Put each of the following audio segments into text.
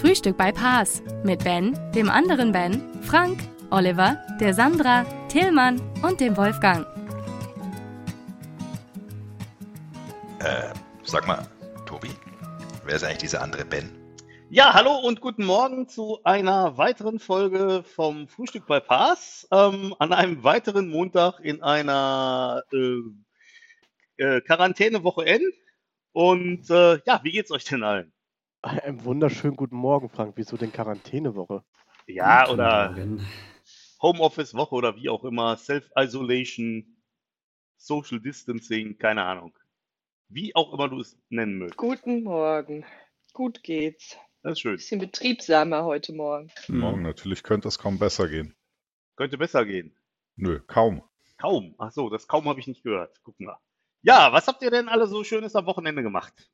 Frühstück bei Paas mit Ben, dem anderen Ben, Frank, Oliver, der Sandra, Tillmann und dem Wolfgang. Äh, sag mal, Tobi, wer ist eigentlich dieser andere Ben? Ja, hallo und guten Morgen zu einer weiteren Folge vom Frühstück bei Paas. Ähm, an einem weiteren Montag in einer äh, äh, Quarantänewoche N. Und äh, ja, wie geht's euch denn allen? Einen wunderschönen guten Morgen, Frank. Wieso denn Quarantänewoche? Ja, Guten oder Morgen. Homeoffice-Woche oder wie auch immer, Self-Isolation, Social Distancing, keine Ahnung. Wie auch immer du es nennen möchtest. Guten Morgen. Gut geht's. Das ist schön. Bisschen betriebsamer heute Morgen. Morgen, Hm. natürlich könnte es kaum besser gehen. Könnte besser gehen. Nö, kaum. Kaum. Ach so, das kaum habe ich nicht gehört. Gucken wir. Ja, was habt ihr denn alle so Schönes am Wochenende gemacht?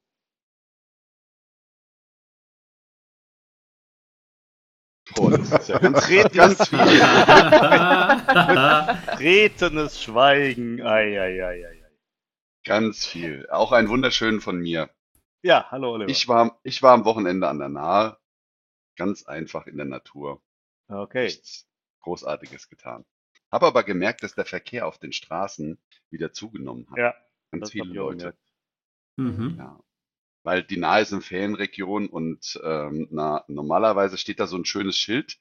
Boah, das ist ja ganz, viel. betretenes Schweigen. Ei, ei, ei, ei. Ganz viel. Auch einen wunderschönen von mir. Ja, hallo Oliver. Ich war, ich war am Wochenende an der Nahe. Ganz einfach in der Natur. okay. Nichts Großartiges getan. Habe aber gemerkt, dass der Verkehr auf den Straßen wieder zugenommen hat. Ja, Ganz das viele Leute. Mhm. Ja. Weil die Nahe ist eine Ferienregion und ähm, na, normalerweise steht da so ein schönes Schild.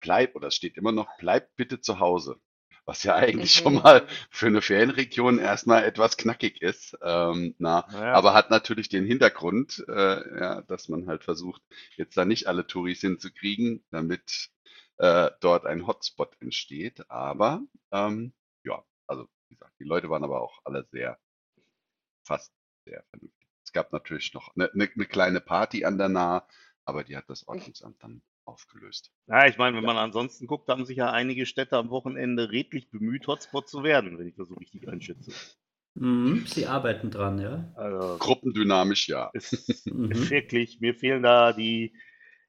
Bleib, oder es steht immer noch, bleib bitte zu Hause. Was ja eigentlich Mhm. schon mal für eine Ferienregion erstmal etwas knackig ist. Ähm, na, Naja. aber hat natürlich den Hintergrund, äh, ja, dass man halt versucht, jetzt da nicht alle Touris hinzukriegen, damit äh, dort ein Hotspot entsteht. Aber ähm, ja, also wie gesagt, die Leute waren aber auch alle sehr, fast sehr vernünftig. Es gab natürlich noch eine, eine, eine kleine Party an der Nahe, aber die hat das Ordnungsamt dann aufgelöst. Ja, ich meine, wenn man ansonsten guckt, haben sich ja einige Städte am Wochenende redlich bemüht, Hotspot zu werden, wenn ich das so richtig einschätze. Mhm. Sie arbeiten dran, ja. Also, Gruppendynamisch, ja. ist, Mhm. ist wirklich, mir fehlen da die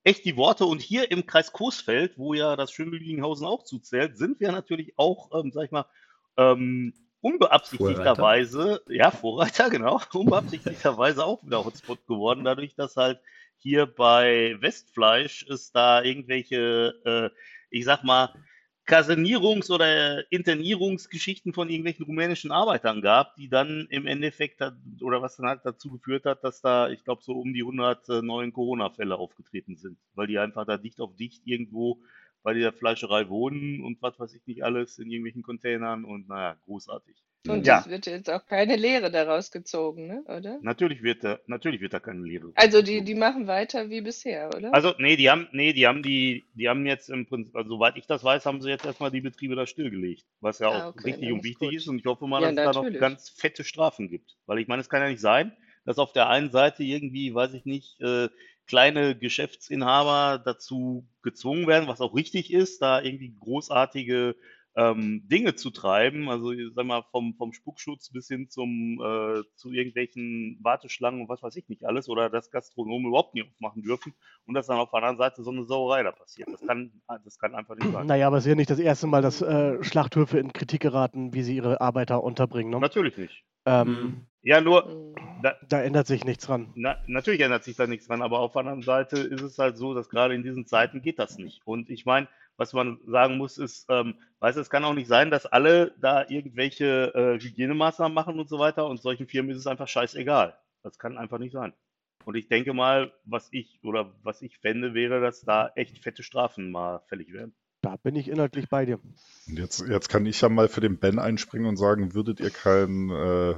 echt die Worte. Und hier im Kreis Coesfeld, wo ja das schöne Lüdinghausen auch zuzählt, sind wir natürlich auch, ähm, sag ich mal, ähm, unbeabsichtigterweise, ja, Vorreiter, genau, unbeabsichtigterweise auch wieder Hotspot geworden, dadurch, dass halt hier bei Westfleisch es da irgendwelche, äh, ich sag mal, Kasernierungs- oder Internierungsgeschichten von irgendwelchen rumänischen Arbeitern gab, die dann im Endeffekt, da- oder was dann halt dazu geführt hat, dass da, ich glaube, so um die 100 äh, neuen Corona-Fälle aufgetreten sind, weil die einfach da dicht auf dicht irgendwo bei der Fleischerei wohnen und was weiß ich nicht alles in irgendwelchen Containern und naja, großartig. Und Ja. es wird jetzt auch keine Lehre daraus gezogen, ne? oder? Natürlich wird da, natürlich wird da keine Lehre. Also die, die machen weiter wie bisher, oder? Also, nee, die haben, nee, die haben die, die haben jetzt im Prinzip, also soweit ich das weiß, haben sie jetzt erstmal die Betriebe da stillgelegt. Was ja auch Ah, okay, richtig und wichtig gut. ist. Und ich hoffe mal, Ja, dass es da noch ganz fette Strafen gibt. Weil ich meine, es kann ja nicht sein, dass auf der einen Seite irgendwie, weiß ich nicht, äh, kleine Geschäftsinhaber dazu gezwungen werden, was auch richtig ist, da irgendwie großartige ähm, Dinge zu treiben, also ich sag mal vom, vom Spuckschutz bis hin zum äh, zu irgendwelchen Warteschlangen und was weiß ich nicht alles, oder dass Gastronomen überhaupt nicht aufmachen dürfen und dass dann auf der anderen Seite so eine Sauerei da passiert. Das kann, das kann einfach nicht sein. Naja, aber es ist ja nicht das erste Mal, dass äh, Schlachthöfe in Kritik geraten, wie sie ihre Arbeiter unterbringen. Ne? Natürlich nicht. Ähm, Mhm. Ja, nur, Mhm. da, Da ändert sich nichts dran. Na, natürlich ändert sich da nichts dran, aber auf der anderen Seite ist es halt so, dass gerade in diesen Zeiten geht das nicht. Und ich meine, was man sagen muss, ist, ähm, weißt du, es kann auch nicht sein, dass alle da irgendwelche äh, Hygienemaßnahmen machen und so weiter und solchen Firmen ist es einfach scheißegal. Das kann einfach nicht sein. Und ich denke mal, was ich oder was ich fände, wäre, dass da echt fette Strafen mal fällig werden. Da bin ich inhaltlich bei dir. Und jetzt, jetzt kann ich ja mal für den Ben einspringen und sagen, würdet ihr kein äh,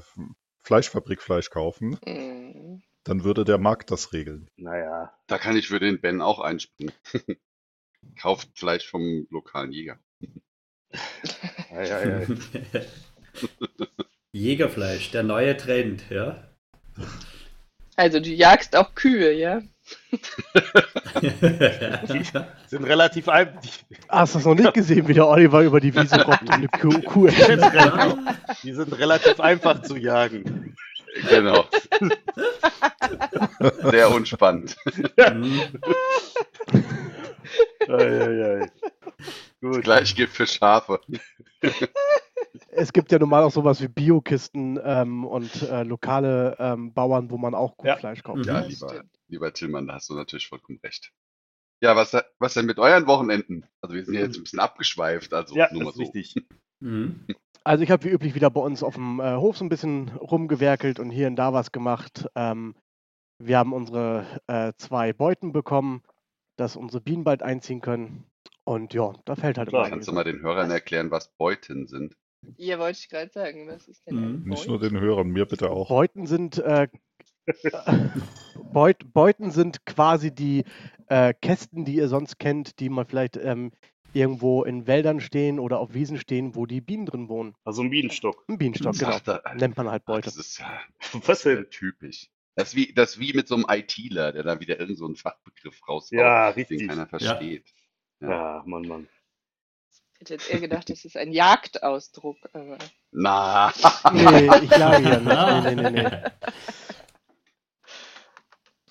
Fleischfabrikfleisch kaufen, Mhm. dann würde der Markt das regeln. Naja, Da kann ich für den Ben auch einspringen. Kauft Fleisch vom lokalen Jäger. ja, ja, ja. Jägerfleisch, der neue Trend, ja. Also du jagst auch Kühe, ja? Die sind relativ einfach. Hast du das noch nicht gesehen, wie der Oliver über die Wiese robbt und eine Kuh, Kuh Die sind, erschießt? relativ, die sind relativ einfach zu jagen. Genau. Sehr unspannend. Mhm. Ei, ei, ei. Gut. Gleich gibt für Schafe. Es gibt ja normal auch sowas wie Biokisten ähm, und äh, lokale ähm, Bauern, wo man auch Ja. Kuhfleisch kauft. Mhm. Ja, lieber, lieber Tillmann, da hast du natürlich vollkommen recht. Ja, was, was denn mit euren Wochenenden? Also wir sind ja jetzt ein bisschen abgeschweift, also Ja, nur mal so. richtig. Mhm. Also ich habe wie üblich wieder bei uns auf dem äh, Hof so ein bisschen rumgewerkelt und hier und da was gemacht. Ähm, wir haben unsere äh, zwei Beuten bekommen, dass unsere Bienen bald einziehen können. Und ja, da fällt halt Klar. immer Kannst du mal den Hörern erklären, was Beuten sind? Ja, wollte ich gerade sagen, was ist denn Mhm. Nicht nur den Hörern, mir bitte auch. Beuten sind äh, Beut, Beuten sind quasi die äh, Kästen, die ihr sonst kennt, die man vielleicht ähm, irgendwo in Wäldern stehen oder auf Wiesen stehen, wo die Bienen drin wohnen. Also ein Bienenstock. Ein Bienenstock, genau. Nennt man halt Beute. das ist ja Was denn? typisch. Das ist, wie, das ist wie mit so einem ITler, der dann wieder irgend so einen Fachbegriff raushaut, Ja, den keiner versteht. Ja. Ja, Mann, Mann. Ich hätte jetzt eher gedacht, das ist ein Jagdausdruck, aber Na, Nee, ich jage ja nicht. Nee, nee, nee, nee.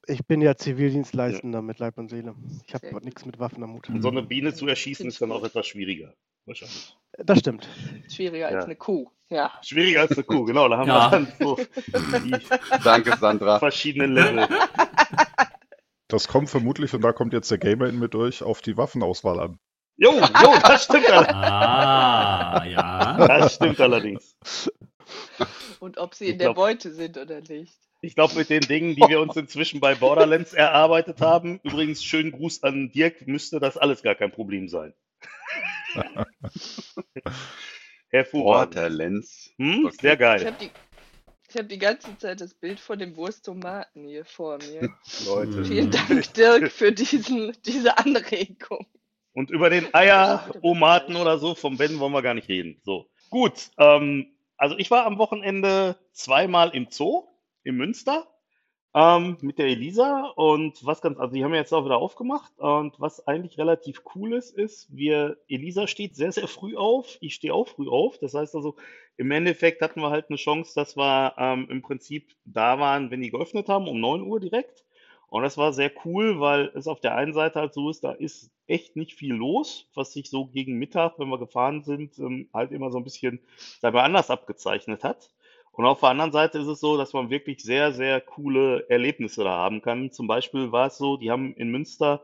Ich bin ja Zivildienstleistender mit Leib und Seele. Ich habe nichts mit Waffen am Hut. Und so eine Biene zu erschießen ist dann auch etwas schwieriger. Wahrscheinlich. Das stimmt. schwieriger als Ja. eine Kuh. Ja. Schwieriger als eine Kuh, genau. Da haben Ja. wir dann so die danke Sandra. verschiedenen Level. Das kommt vermutlich, und da kommt jetzt der Gamer in mir durch, auf die Waffenauswahl an. Jo, jo, das stimmt allerdings. Ah, ja. Das stimmt allerdings. Und ob sie Ich in der glaub- Beute sind oder nicht. Ich glaube, mit den Dingen, die wir uns inzwischen bei Borderlands erarbeitet haben, übrigens schönen Gruß an Dirk, müsste das alles gar kein Problem sein. Hervorragend. Borderlands. Hm? Okay. Sehr Ich geil. habe die, ich hab die ganze Zeit das Bild von dem Wursttomaten hier vor mir. Leute. Vielen Dank, Dirk, für diesen, diese Anregung. Und über den Eieromaten oder so vom Ben wollen wir gar nicht reden. So. Gut. Ähm, also ich war am Wochenende zweimal im Zoo in Münster ähm, mit der Elisa und was ganz, also die haben ja jetzt auch wieder aufgemacht und was eigentlich relativ cool ist, ist, wir, Elisa steht sehr, sehr früh auf, ich stehe auch früh auf. Das heißt also, im Endeffekt hatten wir halt eine Chance, dass wir ähm, im Prinzip da waren, wenn die geöffnet haben, um 9 Uhr direkt. Und das war sehr cool, weil es auf der einen Seite halt so ist, da ist echt nicht viel los, was sich so gegen Mittag, wenn wir gefahren sind, ähm, halt immer so ein bisschen dabei anders abgezeichnet hat. Und auf der anderen Seite ist es so, dass man wirklich sehr, sehr coole Erlebnisse da haben kann. Zum Beispiel war es so, die haben in Münster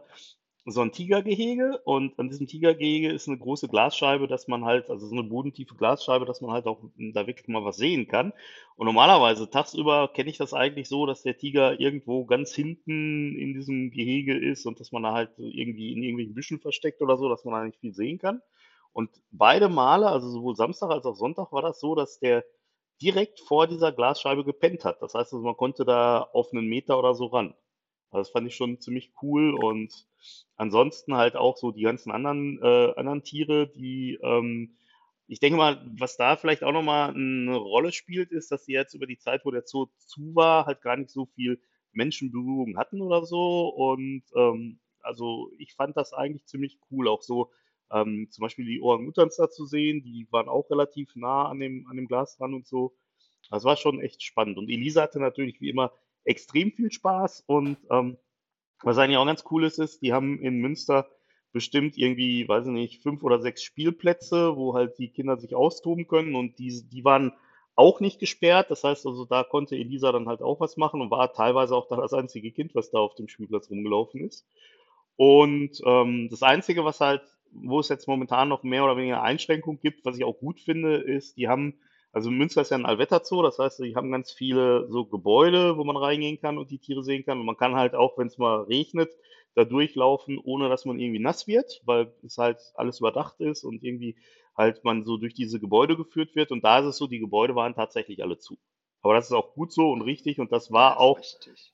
so ein Tigergehege und an diesem Tigergehege ist eine große Glasscheibe, dass man halt, also so eine bodentiefe Glasscheibe, dass man halt auch da wirklich mal was sehen kann. Und normalerweise tagsüber kenne ich das eigentlich so, dass der Tiger irgendwo ganz hinten in diesem Gehege ist und dass man da halt irgendwie in irgendwelchen Büschen versteckt oder so, dass man da nicht viel sehen kann. Und beide Male, also sowohl Samstag als auch Sonntag, war das so, dass der direkt vor dieser Glasscheibe gepennt hat. Das heißt, also man konnte da auf einen Meter oder so ran. Also das fand ich schon ziemlich cool und ansonsten halt auch so die ganzen anderen, äh, anderen Tiere, die, ähm, ich denke mal, was da vielleicht auch nochmal eine Rolle spielt, ist, dass die jetzt über die Zeit, wo der Zoo zu war, halt gar nicht so viel Menschenberührung hatten oder so. Und ähm, also ich fand das eigentlich ziemlich cool, auch so ähm, zum Beispiel die Orang-Utans da zu sehen, die waren auch relativ nah an dem, an dem Glas dran und so. Das war schon echt spannend. Und Elisa hatte natürlich wie immer extrem viel Spaß und ähm, was eigentlich auch ganz cool ist, ist, die haben in Münster bestimmt irgendwie, weiß ich nicht, fünf oder sechs Spielplätze, wo halt die Kinder sich austoben können und die, die waren auch nicht gesperrt. Das heißt also, da konnte Elisa dann halt auch was machen und war teilweise auch da das einzige Kind, was da auf dem Spielplatz rumgelaufen ist. Und ähm, das Einzige, was halt, wo es jetzt momentan noch mehr oder weniger Einschränkungen gibt, was ich auch gut finde, ist, die haben, also Münster ist ja ein Allwetterzoo, das heißt, die haben ganz viele so Gebäude, wo man reingehen kann und die Tiere sehen kann. Und man kann halt auch, wenn es mal regnet, da durchlaufen, ohne dass man irgendwie nass wird, weil es halt alles überdacht ist und irgendwie halt man so durch diese Gebäude geführt wird. Und da ist es so, die Gebäude waren tatsächlich alle zu. Aber das ist auch gut so und richtig. Und das war auch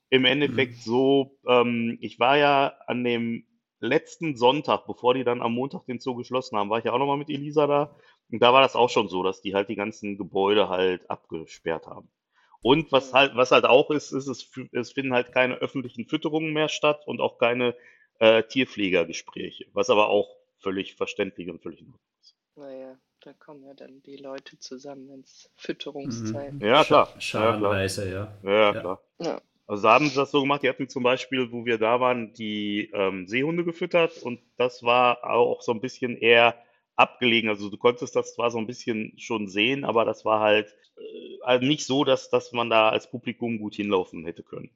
im Endeffekt so, ähm, ich war ja an dem letzten Sonntag, bevor die dann am Montag den Zoo geschlossen haben, war ich ja auch nochmal mit Elisa da. Und da war das auch schon so, dass die halt die ganzen Gebäude halt abgesperrt haben. Und was halt, was halt auch ist, ist, es, es finden halt keine öffentlichen Fütterungen mehr statt und auch keine äh, Tierpflegergespräche, was aber auch völlig verständlich und völlig Ordnung ist. Naja, da kommen ja dann die Leute zusammen, wenn es Fütterungszeit Mhm. Ja, klar. Scharenweise, ja. Ja, ja, Ja. klar. Ja. Also da haben sie das so gemacht, die hatten zum Beispiel, wo wir da waren, die ähm, Seehunde gefüttert und das war auch so ein bisschen eher abgelegen. Also du konntest das zwar so ein bisschen schon sehen, aber das war halt äh, also nicht so, dass, dass man da als Publikum gut hinlaufen hätte können.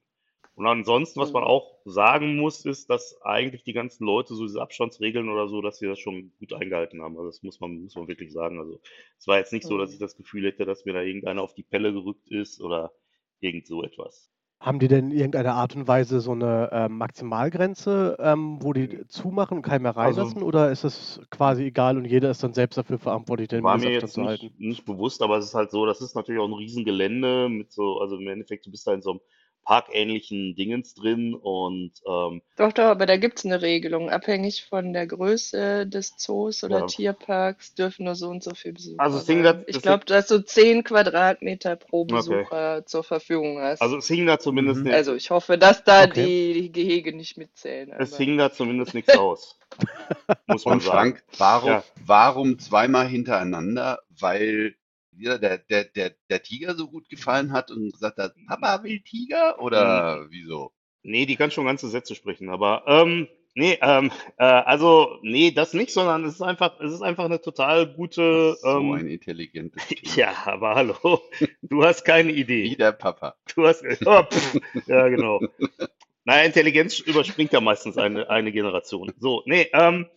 Und ansonsten, was man Mhm. auch sagen muss, ist, dass eigentlich die ganzen Leute so diese Abstandsregeln oder so, dass sie das schon gut eingehalten haben. Also das muss man, muss man wirklich sagen. Also es war jetzt nicht so, dass ich Mhm. das Gefühl hätte, dass mir da irgendeiner auf die Pelle gerückt ist oder irgend so etwas. Haben die denn in irgendeiner Art und Weise so eine ähm, Maximalgrenze, ähm, wo die zumachen und keinen mehr Also reinlassen? Oder ist es quasi egal und jeder ist dann selbst dafür verantwortlich, den war mir jetzt zu nicht, halten? nicht bewusst, aber es ist halt so, das ist natürlich auch ein Riesengelände mit so, also im Endeffekt, du bist da in so einem parkähnlichen Dingens drin und ähm, Doch, doch, aber da gibt es eine Regelung. Abhängig von der Größe des Zoos oder ja. Tierparks dürfen nur so und so viele Also Besucher es hing da. Ich glaube, dass du 10 Quadratmeter pro okay. Besucher zur Verfügung Also hast. es hing da zumindest Mhm. Also ich hoffe, dass da Okay. die Gehege nicht mitzählen, es hing da zumindest nichts aus, muss man Und sagen. Frank, warum, Ja. warum zweimal hintereinander? Weil dir der, der, der, der Tiger so gut gefallen hat und gesagt hat, Papa will Tiger? Oder wieso? Nee, die kann schon ganze Sätze sprechen, aber ähm, nee, ähm, äh, also nee, das nicht, sondern es ist einfach, es ist einfach eine total gute, so ähm, ein intelligentes Kind. ja, aber hallo, du hast keine Wie Idee. der Papa. Du hast, oh, pff, ja genau. Naja, Intelligenz überspringt ja meistens eine, eine Generation. So, nee, ähm,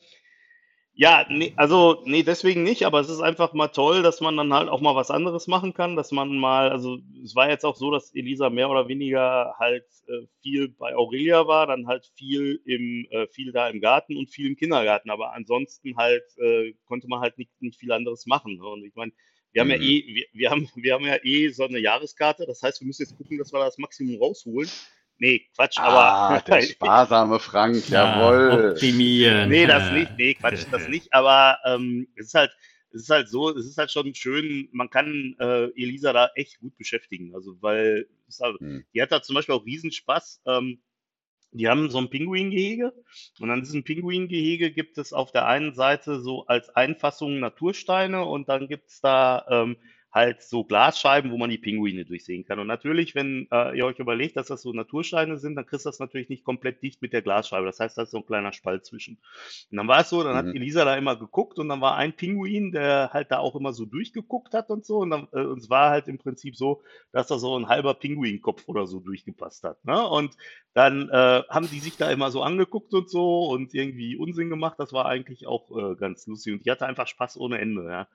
ja, nee, also, nee, deswegen nicht, aber es ist einfach mal toll, dass man dann halt auch mal was anderes machen kann, dass man mal, also es war jetzt auch so, dass Elisa mehr oder weniger halt äh, viel bei Aurelia war, dann halt viel im, äh, viel da im Garten und viel im Kindergarten, aber ansonsten halt äh, konnte man halt nicht, nicht viel anderes machen. Ne? Und ich meine, wir haben ja Mhm. eh, wir, wir haben, wir haben ja eh so eine Jahreskarte, das heißt, wir müssen jetzt gucken, dass wir das Maximum rausholen. Nee, Quatsch, Ah, aber der sparsame Frank, Ja, jawohl. optimieren. Nee, das nicht. Nee, Quatsch, das nicht. Aber ähm, es ist halt, es ist halt so, es ist halt schon schön, man kann äh, Elisa da echt gut beschäftigen. Also, weil halt, Hm. die hat da zum Beispiel auch Riesenspaß. Ähm, die haben so ein Pinguingehege und an diesem Pinguingehege gibt es auf der einen Seite so als Einfassung Natursteine und dann gibt es da ähm, halt so Glasscheiben, wo man die Pinguine durchsehen kann. Und natürlich, wenn äh, ihr euch überlegt, dass das so Natursteine sind, dann kriegst du das natürlich nicht komplett dicht mit der Glasscheibe. Das heißt, da ist so ein kleiner Spalt zwischen. Und dann war es so, dann hat Mhm. Elisa da immer geguckt und dann war ein Pinguin, der halt da auch immer so durchgeguckt hat und so. Und, dann, äh, und es war halt im Prinzip so, dass da so ein halber Pinguinkopf oder so durchgepasst hat. Ne? Und dann äh, haben die sich da immer so angeguckt und so und irgendwie Unsinn gemacht. Das war eigentlich auch äh, ganz lustig. Und die hatte einfach Spaß ohne Ende, ja.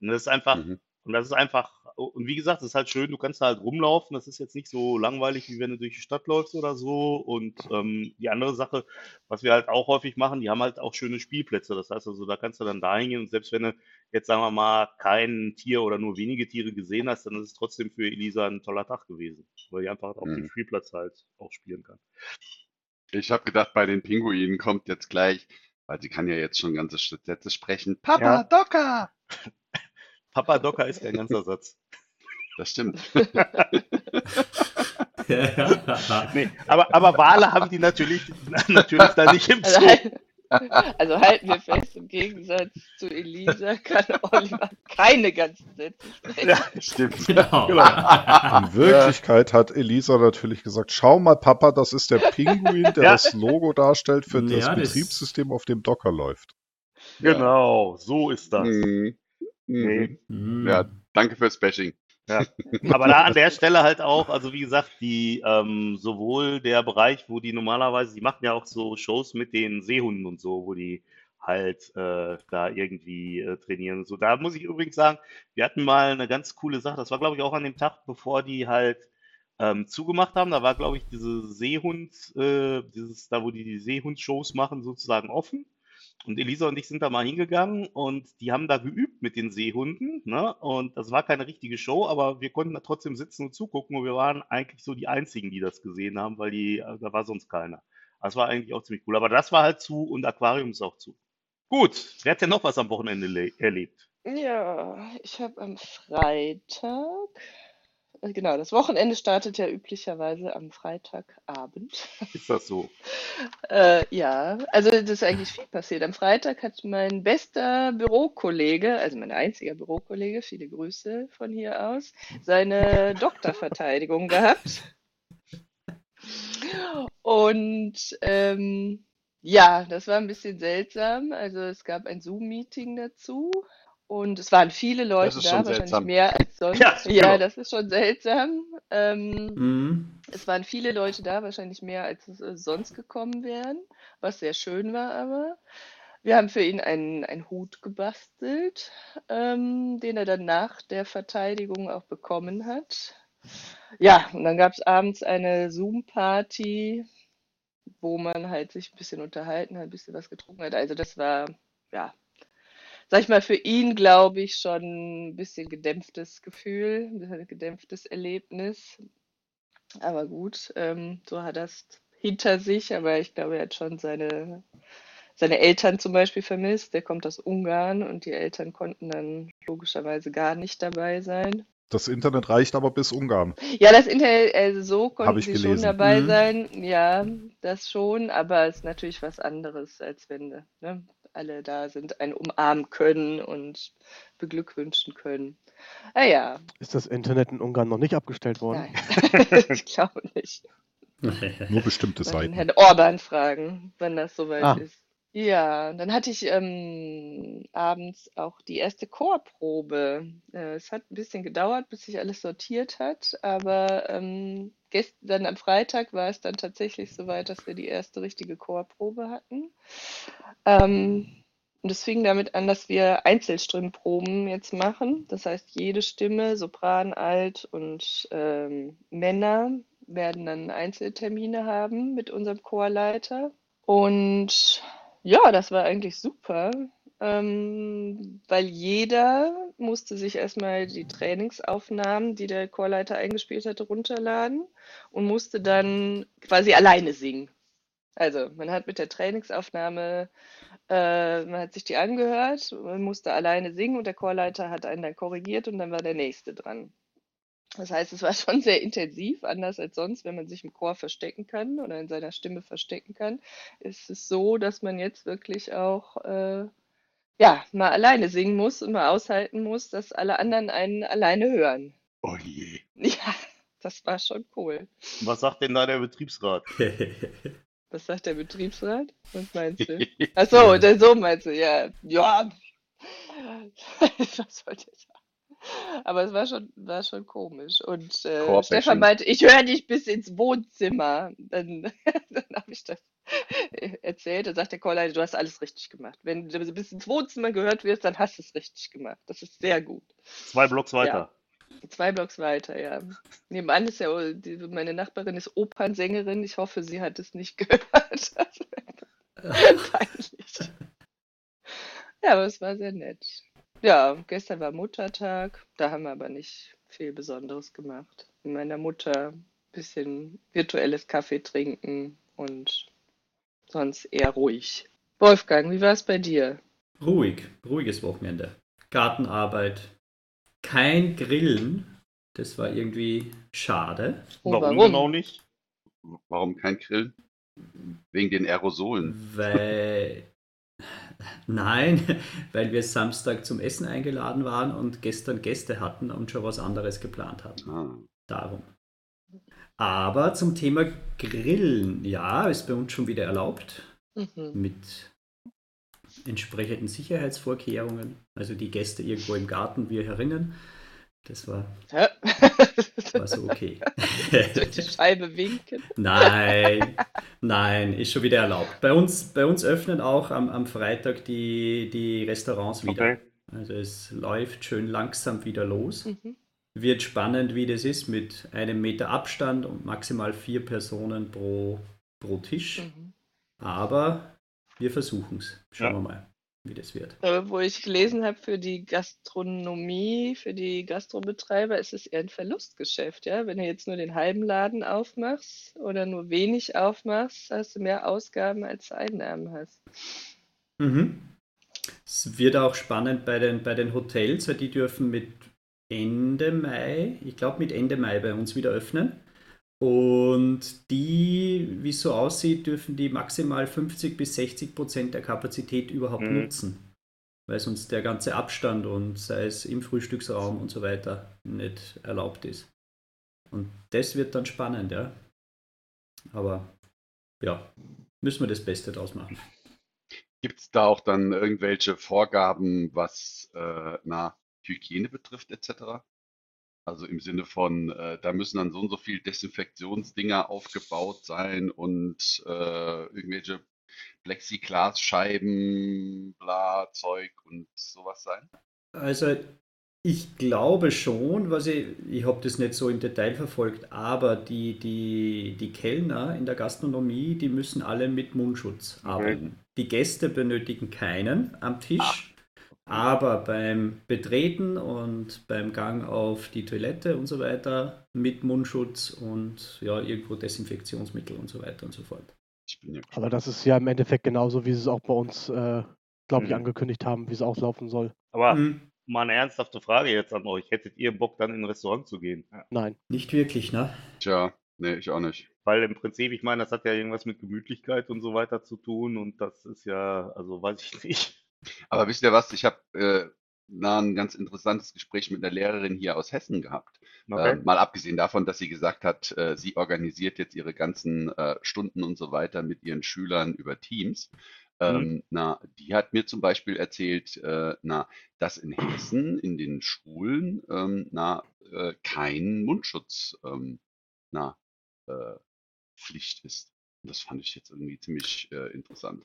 Und das ist einfach, Mhm. Und das ist einfach, und wie gesagt, es ist halt schön, du kannst da halt rumlaufen. Das ist jetzt nicht so langweilig, wie wenn du durch die Stadt läufst oder so. Und ähm, die andere Sache, was wir halt auch häufig machen, die haben halt auch schöne Spielplätze. Das heißt also, da kannst du dann da hingehen und selbst wenn du jetzt, sagen wir mal, kein Tier oder nur wenige Tiere gesehen hast, dann ist es trotzdem für Elisa ein toller Tag gewesen, weil die einfach auf dem Mhm. Spielplatz halt auch spielen kann. Ich habe gedacht, bei den Pinguinen kommt jetzt gleich, weil sie kann ja jetzt schon ganze Sätze sprechen. Papa, Ja. Docker! Papa Docker ist kein ganzer Satz. Das stimmt. Nee, aber, aber Wale haben die natürlich, natürlich da nicht im Also, Zoo. halt, also halten wir fest, im Gegensatz zu Elisa kann Oliver keine ganzen Sätze sprechen. Ja, Stimmt. Genau. In Wirklichkeit hat Elisa natürlich gesagt, schau mal, Papa, das ist der Pinguin, der Ja. das Logo darstellt für das Ja, das- Betriebssystem, auf dem Docker läuft. Genau, so ist das. Mhm. Mhm. Nee. Mm. Ja, danke fürs Bashing. Ja. Aber da an der Stelle halt auch, also wie gesagt, die ähm, sowohl der Bereich, wo die normalerweise, die machen ja auch so Shows mit den Seehunden und so, wo die halt äh, da irgendwie äh, trainieren und so. Da muss ich übrigens sagen, wir hatten mal eine ganz coole Sache, das war glaube ich auch an dem Tag, bevor die halt ähm, zugemacht haben. Da war glaube ich diese Seehund, äh, dieses, da wo die die Seehund-Shows machen, sozusagen offen. Und Elisa und ich sind da mal hingegangen und die haben da geübt mit den Seehunden, ne? Und das war keine richtige Show, aber wir konnten da trotzdem sitzen und zugucken und wir waren eigentlich so die einzigen, die das gesehen haben, weil die, äh, da war sonst keiner. Das war eigentlich auch ziemlich cool. Aber das war halt zu und Aquarium ist auch zu. Gut, wer hat denn noch was am Wochenende le- erlebt? Ja, ich habe am Freitag genau, das Wochenende startet ja üblicherweise am Freitagabend. Ist das so? Äh, ja, also das ist eigentlich viel passiert. Am Freitag hat mein bester Bürokollege, also mein einziger Bürokollege, viele Grüße von hier aus, seine Doktorverteidigung gehabt. Und ähm, ja, das war ein bisschen seltsam. Also es gab ein Zoom-Meeting dazu und es waren viele Leute da, wahrscheinlich seltsam. mehr als sonst. Ja, Ja, genau. das ist schon seltsam. Ähm, Mhm. es waren viele Leute da, wahrscheinlich mehr als es äh, sonst gekommen wären, was sehr schön war aber. Wir haben für ihn einen, einen Hut gebastelt, ähm, den er dann nach der Verteidigung auch bekommen hat. Ja, und dann gab es abends eine Zoom-Party, wo man halt sich ein bisschen unterhalten hat, ein bisschen was getrunken hat. Also das war, ja, sag ich mal, für ihn, glaube ich, schon ein bisschen gedämpftes Gefühl, ein bisschen gedämpftes Erlebnis. Aber gut, ähm, so hat er es hinter sich, aber ich glaube, er hat schon seine, seine Eltern zum Beispiel vermisst. Der kommt aus Ungarn und die Eltern konnten dann logischerweise gar nicht dabei sein. Das Internet reicht aber bis Ungarn. Ja, das Internet, also so konnten ich sie schon gelesen. dabei Mhm. sein. Ja, das schon, aber es ist natürlich was anderes, als wenn ne, alle da sind, einen umarmen können und beglückwünschen können. Ah ja, Ist das Internet in Ungarn noch nicht abgestellt worden? nein, ich glaube nicht. Nur bestimmte Mal den Seiten. Herrn Orban fragen, wenn das soweit Ah. ist. Ja, dann hatte ich ähm, abends auch die erste Chorprobe. Äh, es hat ein bisschen gedauert, bis sich alles sortiert hat, aber ähm, gestern am Freitag war es dann tatsächlich soweit, dass wir die erste richtige Chorprobe hatten. Ähm, und es fing damit an, dass wir Einzelstimmproben jetzt machen. Das heißt, jede Stimme, Sopran, Alt und ähm, Männer, werden dann Einzeltermine haben mit unserem Chorleiter. Und ja, das war eigentlich super, ähm, weil jeder musste sich erstmal die Trainingsaufnahmen, die der Chorleiter eingespielt hatte, runterladen und musste dann quasi alleine singen. Also man hat mit der Trainingsaufnahme, äh, man hat sich die angehört, man musste alleine singen und der Chorleiter hat einen dann korrigiert und dann war der nächste dran. Das heißt, es war schon sehr intensiv, anders als sonst, wenn man sich im Chor verstecken kann oder in seiner Stimme verstecken kann. Ist es so, dass man jetzt wirklich auch äh, ja, mal alleine singen muss und mal aushalten muss, dass alle anderen einen alleine hören. Oh je. Ja, das war schon cool. Was sagt denn da der Betriebsrat? Was sagt der Betriebsrat? Was meinst du? Ach so, meinst du, ja. Ja. Was sollte ich sagen? Aber es war schon, war schon komisch. Und äh. Stefan meinte, ich höre dich bis ins Wohnzimmer. Dann, dann habe ich das erzählt. Dann sagt der Chorleiter, du hast alles richtig gemacht. Wenn du bis ins Wohnzimmer gehört wirst, dann hast du es richtig gemacht. Das ist sehr gut. Zwei Blocks weiter. Zwei Blocks weiter, ja. Nebenan ist ja, die, meine Nachbarin ist Opernsängerin. Ich hoffe, sie hat es nicht gehört. Peinlich. Ja, aber es war sehr nett. Ja, gestern war Muttertag. Da haben wir aber nicht viel Besonderes gemacht. Mit meiner Mutter ein bisschen virtuelles Kaffee trinken und sonst eher ruhig. Wolfgang, wie war es bei dir? Ruhig, ruhiges Wochenende. Gartenarbeit, kein Grillen. Das war irgendwie schade. Oh, Warum, warum? genau nicht? Warum kein Grillen? Wegen den Aerosolen. Weil. Nein, weil wir Samstag zum Essen eingeladen waren und gestern Gäste hatten und schon was anderes geplant hatten. Ah. Darum. Aber zum Thema Grillen, ja, ist bei uns schon wieder erlaubt. Mhm. Mit entsprechenden Sicherheitsvorkehrungen. Also die Gäste irgendwo im Garten, wir herinnen. Das war, Hä? war so okay. Durch die Scheibe winken. Nein, nein, ist schon wieder erlaubt. Bei uns, bei uns öffnen auch am, am Freitag die, die Restaurants wieder. Okay. Also es läuft schön langsam wieder los. Mhm. Wird spannend, wie das ist, mit einem Meter Abstand und maximal vier Personen pro, pro Tisch. Mhm. Aber wir versuchen es. Schauen Ja. wir mal, wie das wird. Aber wo ich gelesen habe, für die Gastronomie, für die Gastrobetreiber ist es eher ein Verlustgeschäft, ja. Wenn du jetzt nur den halben Laden aufmachst oder nur wenig aufmachst, hast du mehr Ausgaben als du Einnahmen hast. Mhm. Es wird auch spannend bei den, bei den Hotels, weil die dürfen mit Ende Mai, ich glaube mit Ende Mai bei uns wieder öffnen. Und die, wie es so aussieht, dürfen die maximal 50 bis 60 Prozent der Kapazität überhaupt Mhm. nutzen. Weil sonst der ganze Abstand und sei es im Frühstücksraum und so weiter nicht erlaubt ist. Und das wird dann spannend, ja. Aber ja, müssen wir das Beste draus machen. Gibt es da auch dann irgendwelche Vorgaben, was äh, na, Hygiene betrifft, etc.? Also im Sinne von, äh, da müssen dann so und so viel Desinfektionsdinger aufgebaut sein und äh, irgendwelche Plexiglasscheiben, bla, Zeug und sowas sein? Also ich glaube schon, was ich, ich habe das nicht so im Detail verfolgt, aber die, die, die Kellner in der Gastronomie, die müssen alle mit Mundschutz arbeiten. Die Gäste benötigen keinen am Tisch, aber beim Betreten und beim Gang auf die Toilette und so weiter mit Mundschutz und ja, irgendwo Desinfektionsmittel und so weiter und so fort. Ja Aber das ist ja im Endeffekt genauso, wie sie es auch bei uns, äh, glaube ich, Mhm. angekündigt haben, wie es auslaufen soll. Aber Hm, mal eine ernsthafte Frage jetzt an euch. Hättet ihr Bock, dann in ein Restaurant zu gehen? Nein. nicht wirklich, ne? Tja, nee, ich auch nicht. Weil im Prinzip, ich meine, das hat ja irgendwas mit Gemütlichkeit und so weiter zu tun und das ist ja, also weiß ich nicht. Aber wisst ihr was? Ich habe äh, na, ein ganz interessantes Gespräch mit einer Lehrerin hier aus Hessen gehabt. Okay. Ähm, mal abgesehen davon, dass sie gesagt hat, äh, sie organisiert jetzt ihre ganzen äh, Stunden und so weiter mit ihren Schülern über Teams. Ähm, na, die hat mir zum Beispiel erzählt, äh, na, dass in Hessen in den Schulen ähm, na, äh, kein Mundschutz ähm, na, äh, Pflicht ist. Und das fand ich jetzt irgendwie ziemlich äh, interessant.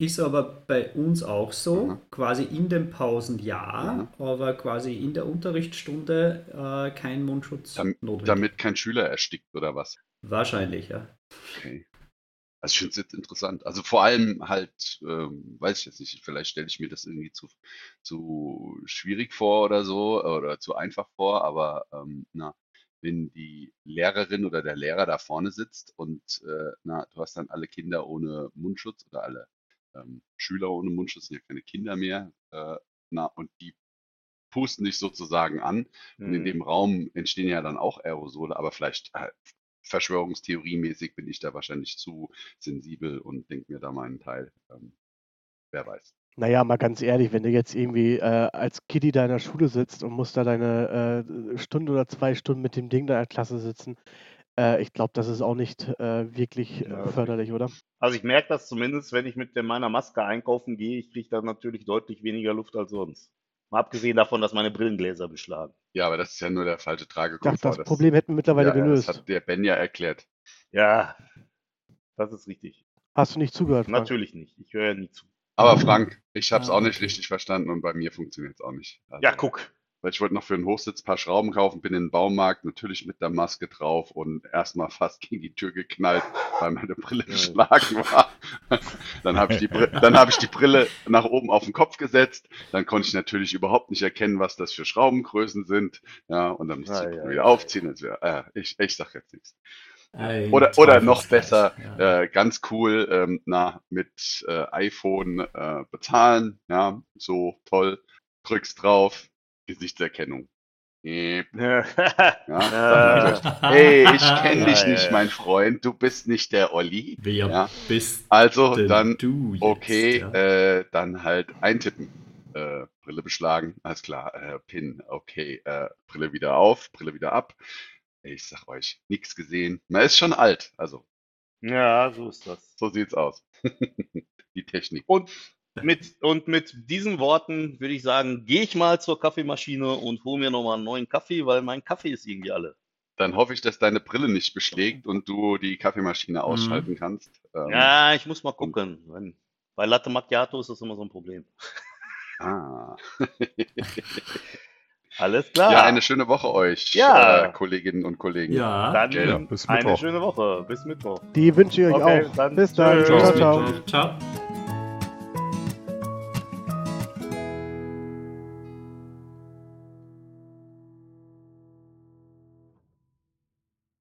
Ist aber bei uns auch so, Mhm. quasi in den Pausen ja, aber quasi in der Unterrichtsstunde äh, kein Mundschutz Dam notwendig. damit kein Schüler erstickt oder was? Wahrscheinlich, ja. Okay. Also ich finde es jetzt interessant. Also vor allem halt, ähm, weiß ich jetzt nicht, vielleicht stelle ich mir das irgendwie zu, zu schwierig vor oder so oder zu einfach vor, aber ähm, na, wenn die Lehrerin oder der Lehrer da vorne sitzt und äh, na, du hast dann alle Kinder ohne Mundschutz oder alle ähm, Schüler ohne Mundschutz, sind ja keine Kinder mehr, äh, na, und die pusten dich sozusagen an und in Mhm. dem Raum entstehen ja dann auch Aerosole, aber vielleicht äh, Verschwörungstheoriemäßig bin ich da wahrscheinlich zu sensibel und denke mir da meinen Teil. Ähm, wer weiß. Naja, mal ganz ehrlich, wenn du jetzt irgendwie äh, als in der Schule sitzt und musst da deine äh, Stunde oder zwei Stunden mit dem Ding da in der Klasse sitzen, äh, ich glaube, das ist auch nicht äh, wirklich Ja, äh, förderlich, oder? Also ich merke das zumindest, wenn ich mit meiner Maske einkaufen gehe, ich kriege da natürlich deutlich weniger Luft als sonst. Mal abgesehen davon, dass meine Brillengläser beschlagen. Ja, aber das ist ja nur der falsche Ich dachte, Tragekomfort. das Problem hätten wir mittlerweile ja, ja, das gelöst. hat der Ben ja erklärt. Ja, das ist richtig. Hast du nicht zugehört, Frank? Natürlich nicht. Ich höre ja nie zu. Aber Frank, ich habe es Ah, auch nicht richtig verstanden und bei mir funktioniert es auch nicht. Also, Ja, guck. Weil ich wollte noch für einen Hochsitz ein paar Schrauben kaufen, bin in den Baumarkt, natürlich mit der Maske drauf und erstmal fast gegen die Tür geknallt, weil meine Brille geschlagen war. Dann habe ich, die dann hab ich die Brille nach oben auf den Kopf gesetzt. Dann konnte ich natürlich überhaupt nicht erkennen, was das für Schraubengrößen sind. Ja, und dann musste ich die ja, Brille ja. wieder aufziehen. Und so, äh, ich, ich sag jetzt nichts. Ein Oder, oder noch besser, ja. äh, ganz cool, ähm, na, mit äh, iPhone äh, bezahlen, ja, so toll, drückst drauf, Gesichtserkennung. Äh, Ja. Ja, Hey, ich kenne dich Ja, nicht, ja. mein Freund, du bist nicht der Olli. Wer Ja. bist Also denn dann, du jetzt? okay, ja? äh, dann halt eintippen. Äh, Brille beschlagen, alles klar, äh, Pin, okay, äh, Brille wieder auf, Brille wieder ab. Ich sag euch, nichts gesehen. Man ist schon alt, also ja, so ist das. so sieht's aus. Die Technik. Und mit, und mit diesen Worten würde ich sagen, gehe ich mal zur Kaffeemaschine und hole mir nochmal einen neuen Kaffee, weil mein Kaffee ist irgendwie alle. Dann hoffe ich, dass deine Brille nicht beschlägt und du die Kaffeemaschine ausschalten kannst. Ähm, Ja, ich muss mal gucken. Wenn, bei Latte Macchiato ist das immer so ein Problem. Ah. Alles klar. Ja, eine schöne Woche euch, Ja. äh, Kolleginnen und Kollegen. Ja, Dann. Ja, bis eine Mittwoch. schöne Woche. Bis Mittwoch. Die wünsche ich euch Okay, auch. dann Bis dann. tschüss. Ciao, ciao. Ciao.